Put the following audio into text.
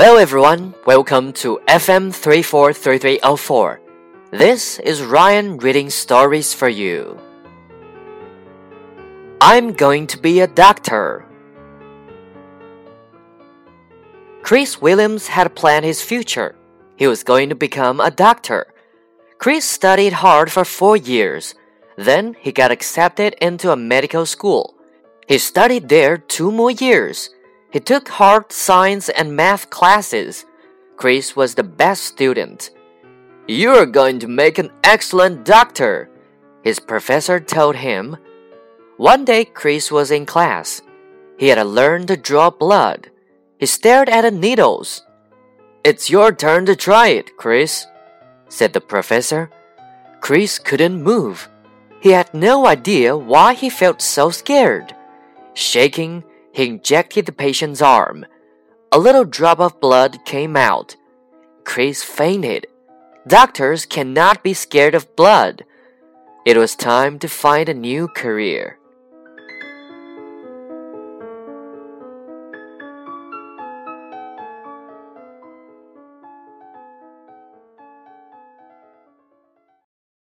Hello everyone, welcome to FM 343304. This is Ryan reading stories for you. I'm going to be a doctor. Chris Williams had planned his future. He was going to become a doctor. Chris studied hard for four years. Then he got accepted into a medical school. He studied there two more years. He took hard science and math classes. Chris was the best student. You're going to make an excellent doctor, his professor told him. One day, Chris was in class. He had to learn to draw blood. He stared at the needles. It's your turn to try it, Chris, said the professor. Chris couldn't move. He had no idea why he felt so scared. Shaking, he injected the patient's arm. A little drop of blood came out. Chris fainted. Doctors cannot be scared of blood. It was time to find a new career.